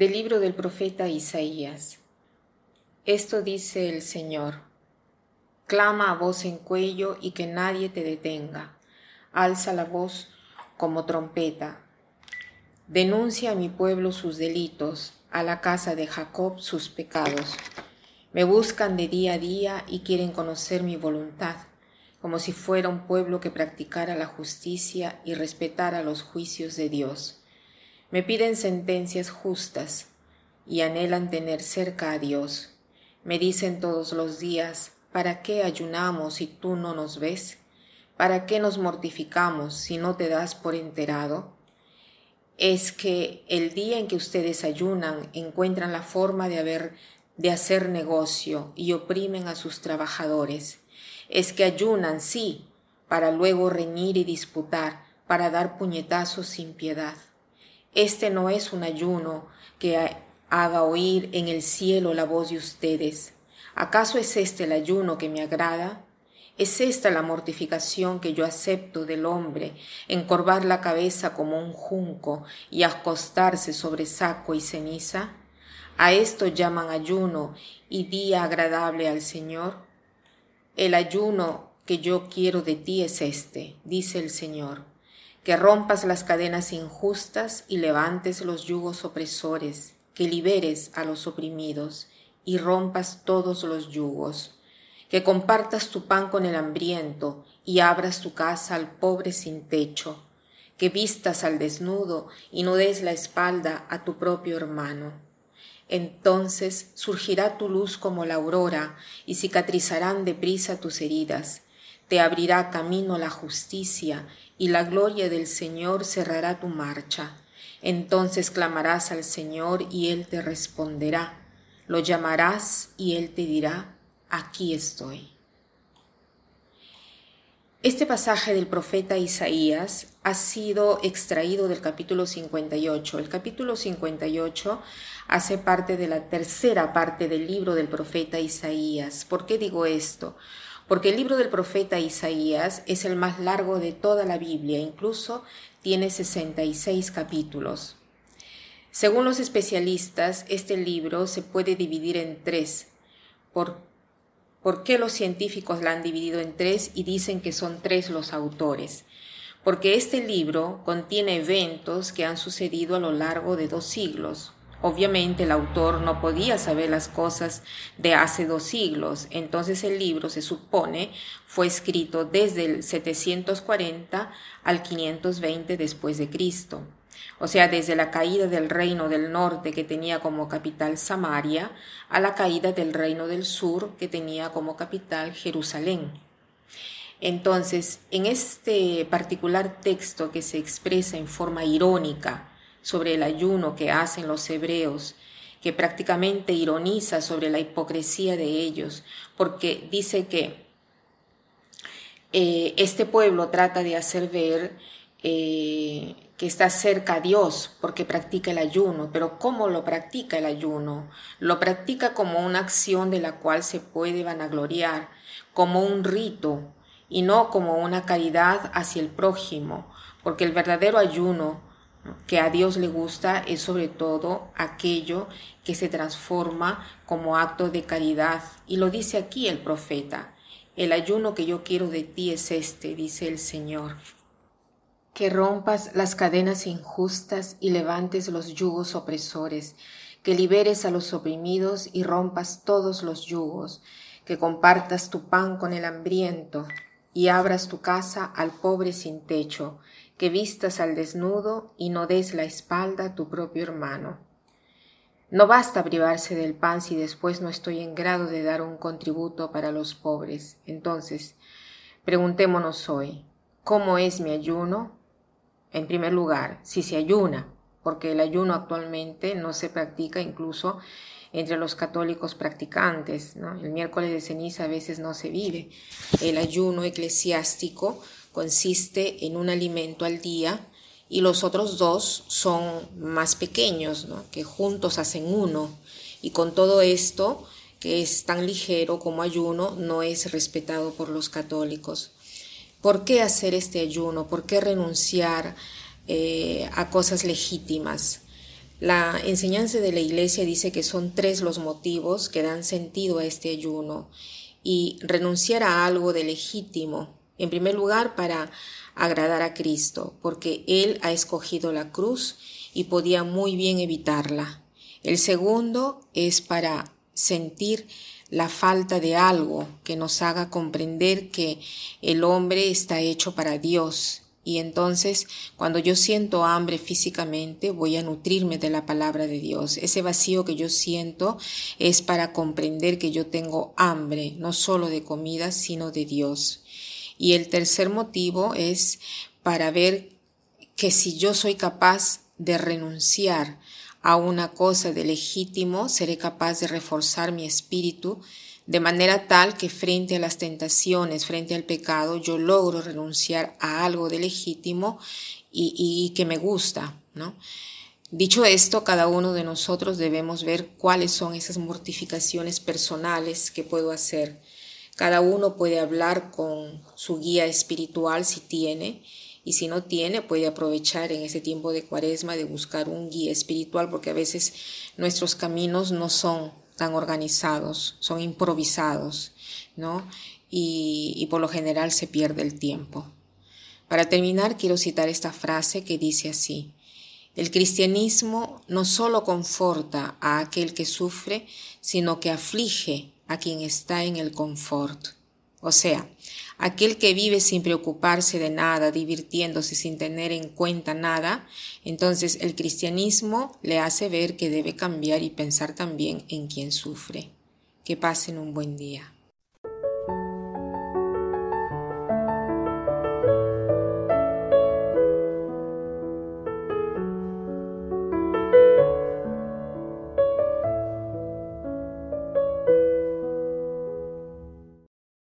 Del libro del profeta Isaías. Esto dice el Señor. Clama a voz en cuello y que nadie te detenga. Alza la voz como trompeta. Denuncia a mi pueblo sus delitos, a la casa de Jacob sus pecados. Me buscan de día a día y quieren conocer mi voluntad, como si fuera un pueblo que practicara la justicia y respetara los juicios de Dios me piden sentencias justas y anhelan tener cerca a Dios. Me dicen todos los días, ¿para qué ayunamos si tú no nos ves? ¿Para qué nos mortificamos si no te das por enterado? Es que el día en que ustedes ayunan encuentran la forma de haber de hacer negocio y oprimen a sus trabajadores. Es que ayunan, sí, para luego reñir y disputar, para dar puñetazos sin piedad. Este no es un ayuno que haga oír en el cielo la voz de ustedes. ¿Acaso es este el ayuno que me agrada? ¿Es esta la mortificación que yo acepto del hombre, encorvar la cabeza como un junco y acostarse sobre saco y ceniza? ¿A esto llaman ayuno y día agradable al Señor? El ayuno que yo quiero de ti es este, dice el Señor que rompas las cadenas injustas y levantes los yugos opresores, que liberes a los oprimidos y rompas todos los yugos, que compartas tu pan con el hambriento y abras tu casa al pobre sin techo, que vistas al desnudo y no des la espalda a tu propio hermano. Entonces surgirá tu luz como la aurora y cicatrizarán deprisa tus heridas, te abrirá camino la justicia y la gloria del Señor cerrará tu marcha. Entonces clamarás al Señor y Él te responderá. Lo llamarás y Él te dirá, aquí estoy. Este pasaje del profeta Isaías ha sido extraído del capítulo 58. El capítulo 58 hace parte de la tercera parte del libro del profeta Isaías. ¿Por qué digo esto? Porque el libro del profeta Isaías es el más largo de toda la Biblia, incluso tiene 66 capítulos. Según los especialistas, este libro se puede dividir en tres. ¿Por, ¿Por qué los científicos la han dividido en tres y dicen que son tres los autores? Porque este libro contiene eventos que han sucedido a lo largo de dos siglos, Obviamente el autor no podía saber las cosas de hace dos siglos, entonces el libro se supone fue escrito desde el 740 al 520 después de Cristo. O sea, desde la caída del reino del norte que tenía como capital Samaria a la caída del reino del sur que tenía como capital Jerusalén. Entonces, en este particular texto que se expresa en forma irónica, sobre el ayuno que hacen los hebreos, que prácticamente ironiza sobre la hipocresía de ellos, porque dice que eh, este pueblo trata de hacer ver eh, que está cerca a Dios porque practica el ayuno, pero ¿cómo lo practica el ayuno? Lo practica como una acción de la cual se puede vanagloriar, como un rito y no como una caridad hacia el prójimo, porque el verdadero ayuno que a Dios le gusta es sobre todo aquello que se transforma como acto de caridad. Y lo dice aquí el profeta. El ayuno que yo quiero de ti es este, dice el Señor. Que rompas las cadenas injustas y levantes los yugos opresores, que liberes a los oprimidos y rompas todos los yugos, que compartas tu pan con el hambriento y abras tu casa al pobre sin techo, que vistas al desnudo y no des la espalda a tu propio hermano. No basta privarse del pan si después no estoy en grado de dar un contributo para los pobres. Entonces, preguntémonos hoy, ¿cómo es mi ayuno? En primer lugar, si se ayuna, porque el ayuno actualmente no se practica incluso entre los católicos practicantes. El miércoles de ceniza a veces no se vive. El ayuno eclesiástico consiste en un alimento al día y los otros dos son más pequeños, que juntos hacen uno. Y con todo esto, que es tan ligero como ayuno, no es respetado por los católicos. ¿Por qué hacer este ayuno? ¿Por qué renunciar eh, a cosas legítimas? La enseñanza de la Iglesia dice que son tres los motivos que dan sentido a este ayuno y renunciar a algo de legítimo, en primer lugar para agradar a Cristo, porque Él ha escogido la cruz y podía muy bien evitarla. El segundo es para sentir la falta de algo que nos haga comprender que el hombre está hecho para Dios. Y entonces, cuando yo siento hambre físicamente, voy a nutrirme de la palabra de Dios. Ese vacío que yo siento es para comprender que yo tengo hambre, no solo de comida, sino de Dios. Y el tercer motivo es para ver que si yo soy capaz de renunciar a una cosa de legítimo, seré capaz de reforzar mi espíritu de manera tal que frente a las tentaciones, frente al pecado, yo logro renunciar a algo de legítimo y, que me gusta, ¿no? Dicho esto, cada uno de nosotros debemos ver cuáles son esas mortificaciones personales que puedo hacer. Cada uno puede hablar con su guía espiritual si tiene y si no tiene, puede aprovechar en ese tiempo de cuaresma de buscar un guía espiritual, porque a veces nuestros caminos no son tan organizados, son improvisados, ¿no? Y, y por lo general se pierde el tiempo. Para terminar, quiero citar esta frase que dice así, el cristianismo no solo conforta a aquel que sufre, sino que aflige a quien está en el confort. O sea, aquel que vive sin preocuparse de nada, divirtiéndose sin tener en cuenta nada, entonces el cristianismo le hace ver que debe cambiar y pensar también en quien sufre. Que pasen un buen día.